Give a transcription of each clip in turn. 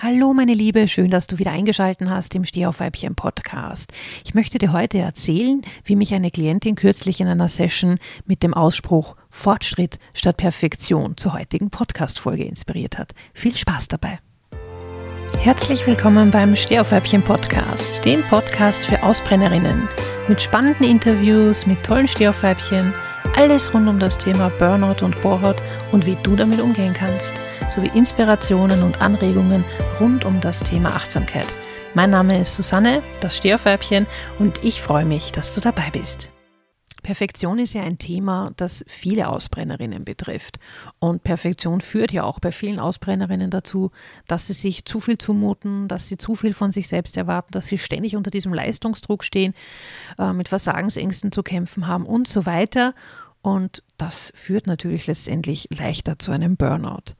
Hallo meine Liebe, schön, dass du wieder eingeschaltet hast im Stehaufweibchen Podcast. Ich möchte dir heute erzählen, wie mich eine Klientin kürzlich in einer Session mit dem Ausspruch Fortschritt statt Perfektion zur heutigen Podcast-Folge inspiriert hat. Viel Spaß dabei. Herzlich willkommen beim Stehaufweibchen Podcast, dem Podcast für Ausbrennerinnen. Mit spannenden Interviews, mit tollen Stehaufweibchen, alles rund um das Thema Burnout und Bohrhaut und wie du damit umgehen kannst – sowie Inspirationen und Anregungen rund um das Thema Achtsamkeit. Mein Name ist Susanne, das Steherfärbchen, und ich freue mich, dass du dabei bist. Perfektion ist ja ein Thema, das viele Ausbrennerinnen betrifft. Und Perfektion führt ja auch bei vielen Ausbrennerinnen dazu, dass sie sich zu viel zumuten, dass sie zu viel von sich selbst erwarten, dass sie ständig unter diesem Leistungsdruck stehen, äh, mit Versagensängsten zu kämpfen haben und so weiter. Und das führt natürlich letztendlich leichter zu einem Burnout.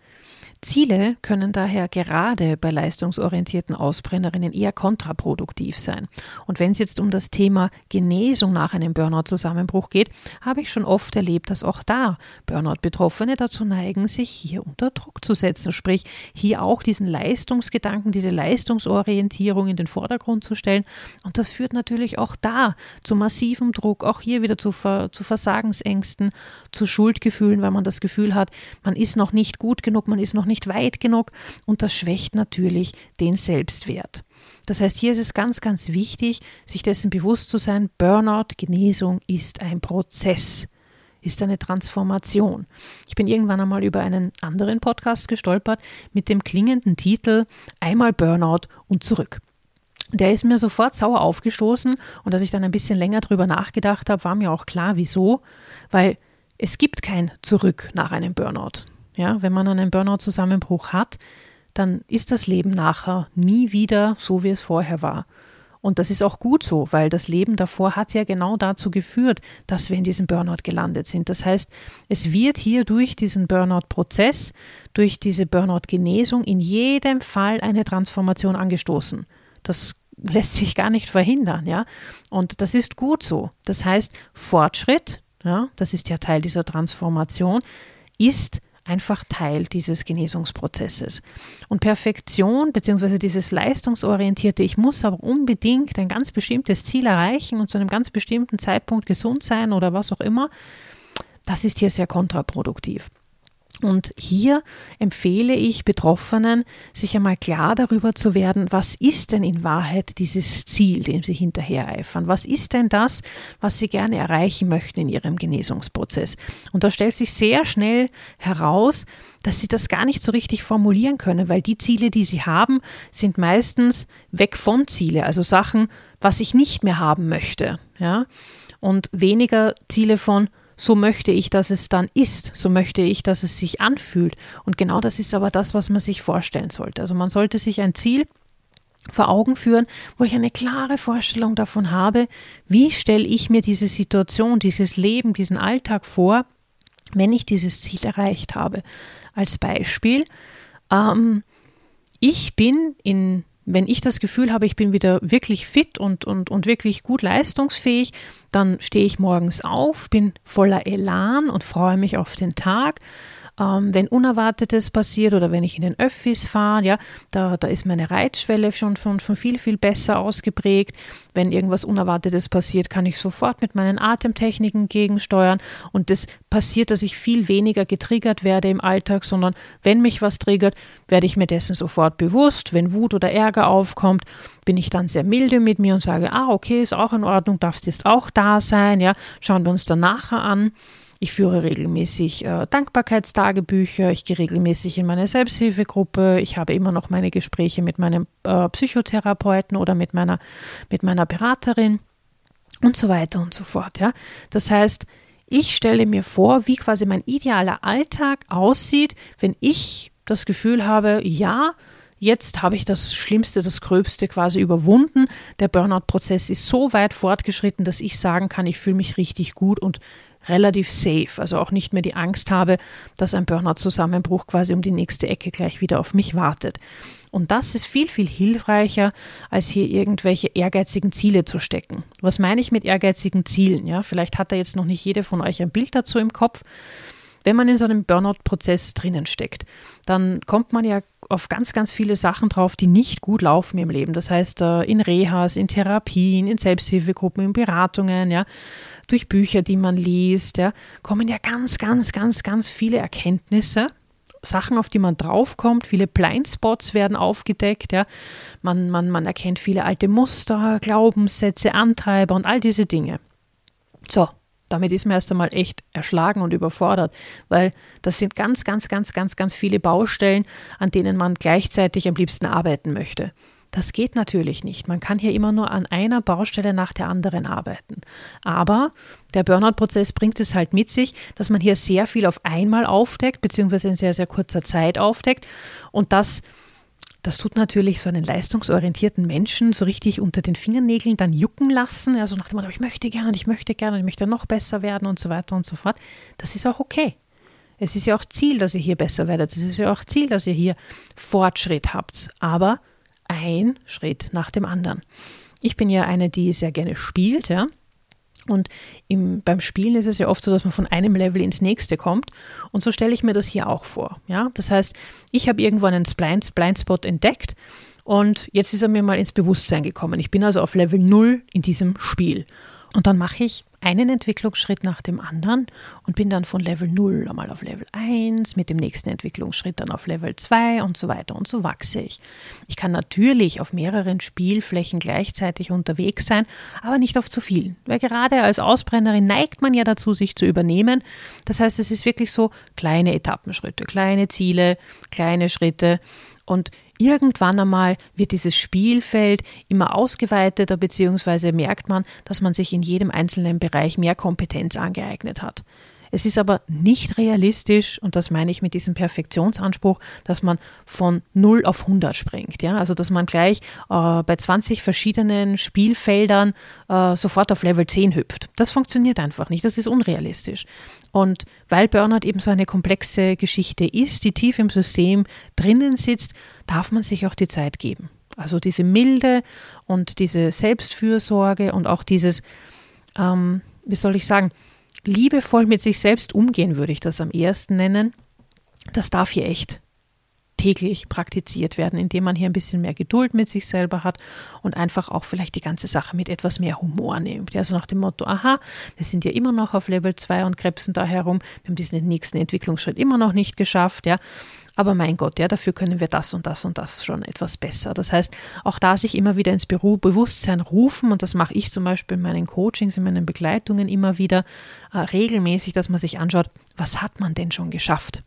Ziele können daher gerade bei leistungsorientierten Ausbrennerinnen eher kontraproduktiv sein. Und wenn es jetzt um das Thema Genesung nach einem Burnout-Zusammenbruch geht, habe ich schon oft erlebt, dass auch da Burnout-Betroffene dazu neigen, sich hier unter Druck zu setzen, sprich hier auch diesen Leistungsgedanken, diese Leistungsorientierung in den Vordergrund zu stellen. Und das führt natürlich auch da zu massivem Druck, auch hier wieder zu, Ver zu Versagensängsten, zu Schuldgefühlen, weil man das Gefühl hat, man ist noch nicht gut genug, man ist noch nicht weit genug und das schwächt natürlich den Selbstwert. Das heißt, hier ist es ganz, ganz wichtig, sich dessen bewusst zu sein, Burnout, Genesung ist ein Prozess, ist eine Transformation. Ich bin irgendwann einmal über einen anderen Podcast gestolpert mit dem klingenden Titel Einmal Burnout und zurück. Der ist mir sofort sauer aufgestoßen und als ich dann ein bisschen länger drüber nachgedacht habe, war mir auch klar, wieso, weil es gibt kein Zurück nach einem Burnout. Ja, wenn man einen Burnout-Zusammenbruch hat, dann ist das Leben nachher nie wieder so, wie es vorher war. Und das ist auch gut so, weil das Leben davor hat ja genau dazu geführt, dass wir in diesem Burnout gelandet sind. Das heißt, es wird hier durch diesen Burnout-Prozess, durch diese Burnout-Genesung in jedem Fall eine Transformation angestoßen. Das lässt sich gar nicht verhindern, ja. Und das ist gut so. Das heißt, Fortschritt, ja, das ist ja Teil dieser Transformation, ist einfach Teil dieses Genesungsprozesses. Und Perfektion bzw. dieses leistungsorientierte, ich muss aber unbedingt ein ganz bestimmtes Ziel erreichen und zu einem ganz bestimmten Zeitpunkt gesund sein oder was auch immer, das ist hier sehr kontraproduktiv. Und hier empfehle ich Betroffenen, sich einmal klar darüber zu werden, was ist denn in Wahrheit dieses Ziel, dem sie hinterhereifern? Was ist denn das, was sie gerne erreichen möchten in ihrem Genesungsprozess? Und da stellt sich sehr schnell heraus, dass sie das gar nicht so richtig formulieren können, weil die Ziele, die sie haben, sind meistens weg von Ziele, also Sachen, was ich nicht mehr haben möchte, ja? Und weniger Ziele von, so möchte ich, dass es dann ist, so möchte ich, dass es sich anfühlt. Und genau das ist aber das, was man sich vorstellen sollte. Also man sollte sich ein Ziel vor Augen führen, wo ich eine klare Vorstellung davon habe, wie stelle ich mir diese Situation, dieses Leben, diesen Alltag vor, wenn ich dieses Ziel erreicht habe. Als Beispiel, ähm, ich bin in wenn ich das Gefühl habe, ich bin wieder wirklich fit und, und, und wirklich gut leistungsfähig, dann stehe ich morgens auf, bin voller Elan und freue mich auf den Tag ähm, wenn Unerwartetes passiert oder wenn ich in den Öffis fahre, ja, da, da ist meine Reizschwelle schon von, von viel, viel besser ausgeprägt. Wenn irgendwas Unerwartetes passiert, kann ich sofort mit meinen Atemtechniken gegensteuern und das passiert, dass ich viel weniger getriggert werde im Alltag, sondern wenn mich was triggert, werde ich mir dessen sofort bewusst. Wenn Wut oder Ärger aufkommt, bin ich dann sehr milde mit mir und sage, ah, okay, ist auch in Ordnung, darfst jetzt auch da sein, ja, schauen wir uns dann nachher an. Ich führe regelmäßig äh, Dankbarkeitstagebücher, ich gehe regelmäßig in meine Selbsthilfegruppe, ich habe immer noch meine Gespräche mit meinem äh, Psychotherapeuten oder mit meiner, mit meiner Beraterin und so weiter und so fort. Ja? Das heißt, ich stelle mir vor, wie quasi mein idealer Alltag aussieht, wenn ich das Gefühl habe, ja, Jetzt habe ich das Schlimmste, das Gröbste quasi überwunden. Der Burnout-Prozess ist so weit fortgeschritten, dass ich sagen kann, ich fühle mich richtig gut und relativ safe, also auch nicht mehr die Angst habe, dass ein Burnout-Zusammenbruch quasi um die nächste Ecke gleich wieder auf mich wartet. Und das ist viel, viel hilfreicher, als hier irgendwelche ehrgeizigen Ziele zu stecken. Was meine ich mit ehrgeizigen Zielen? Ja, vielleicht hat da jetzt noch nicht jede von euch ein Bild dazu im Kopf. Wenn man in so einem Burnout-Prozess drinnen steckt, dann kommt man ja auf ganz, ganz viele Sachen drauf, die nicht gut laufen im Leben. Das heißt, äh, in Rehas, in Therapien, in Selbsthilfegruppen, in Beratungen, ja, durch Bücher, die man liest, ja, kommen ja ganz, ganz, ganz, ganz viele Erkenntnisse. Sachen, auf die man draufkommt, viele Blindspots werden aufgedeckt, ja. Man, man, man erkennt viele alte Muster, Glaubenssätze, Antreiber und all diese Dinge. So, damit ist man erst einmal echt erschlagen und überfordert, weil das sind ganz, ganz, ganz, ganz, ganz viele Baustellen, an denen man gleichzeitig am liebsten arbeiten möchte. Das geht natürlich nicht. Man kann hier immer nur an einer Baustelle nach der anderen arbeiten. Aber der Burnout-Prozess bringt es halt mit sich, dass man hier sehr viel auf einmal aufdeckt, beziehungsweise in sehr, sehr kurzer Zeit aufdeckt. Und das das tut natürlich so einen leistungsorientierten Menschen so richtig unter den Fingernägeln dann jucken lassen. Also nach dem Motto, ich möchte gerne, ich möchte gerne, ich möchte noch besser werden und so weiter und so fort. Das ist auch okay. Es ist ja auch Ziel, dass ihr hier besser werdet. Es ist ja auch Ziel, dass ihr hier Fortschritt habt. Aber ein Schritt nach dem anderen. Ich bin ja eine, die sehr gerne spielt, ja. Und im, beim Spielen ist es ja oft so, dass man von einem Level ins nächste kommt. Und so stelle ich mir das hier auch vor. Ja? Das heißt, ich habe irgendwo einen Blind, Blindspot entdeckt und jetzt ist er mir mal ins Bewusstsein gekommen. Ich bin also auf Level 0 in diesem Spiel. Und dann mache ich einen Entwicklungsschritt nach dem anderen und bin dann von Level 0 einmal auf Level 1, mit dem nächsten Entwicklungsschritt dann auf Level 2 und so weiter und so wachse ich. Ich kann natürlich auf mehreren Spielflächen gleichzeitig unterwegs sein, aber nicht auf zu vielen. Weil gerade als Ausbrennerin neigt man ja dazu, sich zu übernehmen. Das heißt, es ist wirklich so kleine Etappenschritte, kleine Ziele, kleine Schritte und irgendwann einmal wird dieses Spielfeld immer ausgeweiteter, beziehungsweise merkt man, dass man sich in jedem einzelnen Bereich mehr Kompetenz angeeignet hat. Es ist aber nicht realistisch, und das meine ich mit diesem Perfektionsanspruch, dass man von 0 auf 100 springt. Ja? Also, dass man gleich äh, bei 20 verschiedenen Spielfeldern äh, sofort auf Level 10 hüpft. Das funktioniert einfach nicht. Das ist unrealistisch. Und weil Burnout eben so eine komplexe Geschichte ist, die tief im System drinnen sitzt, darf man sich auch die Zeit geben. Also diese Milde und diese Selbstfürsorge und auch dieses, ähm, wie soll ich sagen, liebevoll mit sich selbst umgehen, würde ich das am ehesten nennen. Das darf hier echt täglich praktiziert werden, indem man hier ein bisschen mehr Geduld mit sich selber hat und einfach auch vielleicht die ganze Sache mit etwas mehr Humor nimmt. Also nach dem Motto, aha, wir sind ja immer noch auf Level 2 und krebsen da herum, wir haben diesen nächsten Entwicklungsschritt immer noch nicht geschafft, ja. Aber mein Gott, ja, dafür können wir das und das und das schon etwas besser. Das heißt, auch da sich immer wieder ins Büro Bewusstsein rufen, und das mache ich zum Beispiel in meinen Coachings, in meinen Begleitungen immer wieder äh, regelmäßig, dass man sich anschaut, was hat man denn schon geschafft?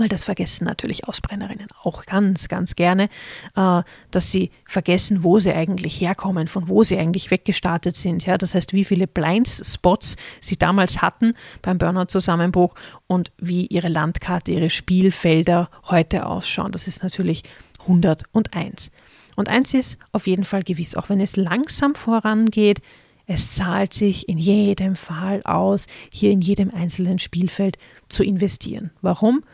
Weil das vergessen natürlich Ausbrennerinnen auch ganz, ganz gerne, äh, dass sie vergessen, wo sie eigentlich herkommen, von wo sie eigentlich weggestartet sind. Ja, das heißt, wie viele Blindspots sie damals hatten beim Burnout-Zusammenbruch und wie ihre Landkarte, ihre Spielfelder heute ausschauen. Das ist natürlich 101. Und eins ist auf jeden Fall gewiss, auch wenn es langsam vorangeht, es zahlt sich in jedem Fall aus, hier in jedem einzelnen Spielfeld zu investieren. Warum?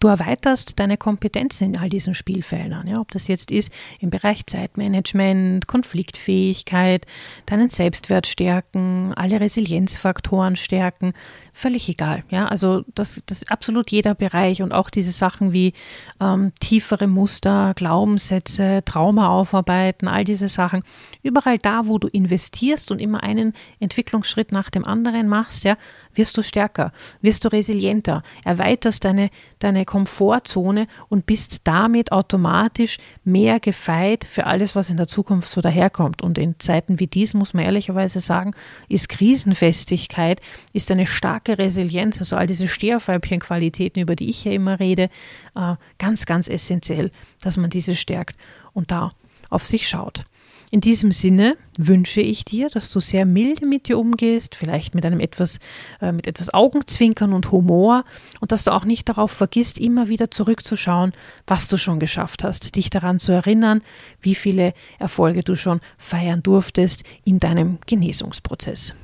Du erweiterst deine Kompetenzen in all diesen Spielfeldern, ja, ob das jetzt ist im Bereich Zeitmanagement, Konfliktfähigkeit, deinen Selbstwert stärken, alle Resilienzfaktoren stärken, völlig egal, ja, also das, das ist absolut jeder Bereich und auch diese Sachen wie ähm, tiefere Muster, Glaubenssätze, Trauma aufarbeiten, all diese Sachen, überall da, wo du investierst und immer einen Entwicklungsschritt nach dem anderen machst, ja, wirst du stärker, wirst du resilienter, erweiterst deine, deine Komfortzone und bist damit automatisch mehr gefeit für alles, was in der Zukunft so daherkommt. Und in Zeiten wie dies muss man ehrlicherweise sagen, ist Krisenfestigkeit, ist eine starke Resilienz, also all diese Steherfeibchen-Qualitäten, über die ich ja immer rede, äh, ganz, ganz essentiell, dass man diese stärkt und da auf sich schaut. In diesem Sinne wünsche ich dir, dass du sehr milde mit dir umgehst, vielleicht mit einem etwas, äh, mit etwas Augenzwinkern und Humor und dass du auch nicht darauf vergisst, immer wieder zurückzuschauen, was du schon geschafft hast, dich daran zu erinnern, wie viele Erfolge du schon feiern durftest in deinem Genesungsprozess.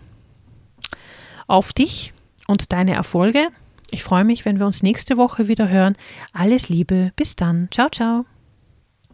Auf dich und deine Erfolge. Ich freue mich, wenn wir uns nächste Woche wieder hören. Alles Liebe, bis dann. Ciao, ciao.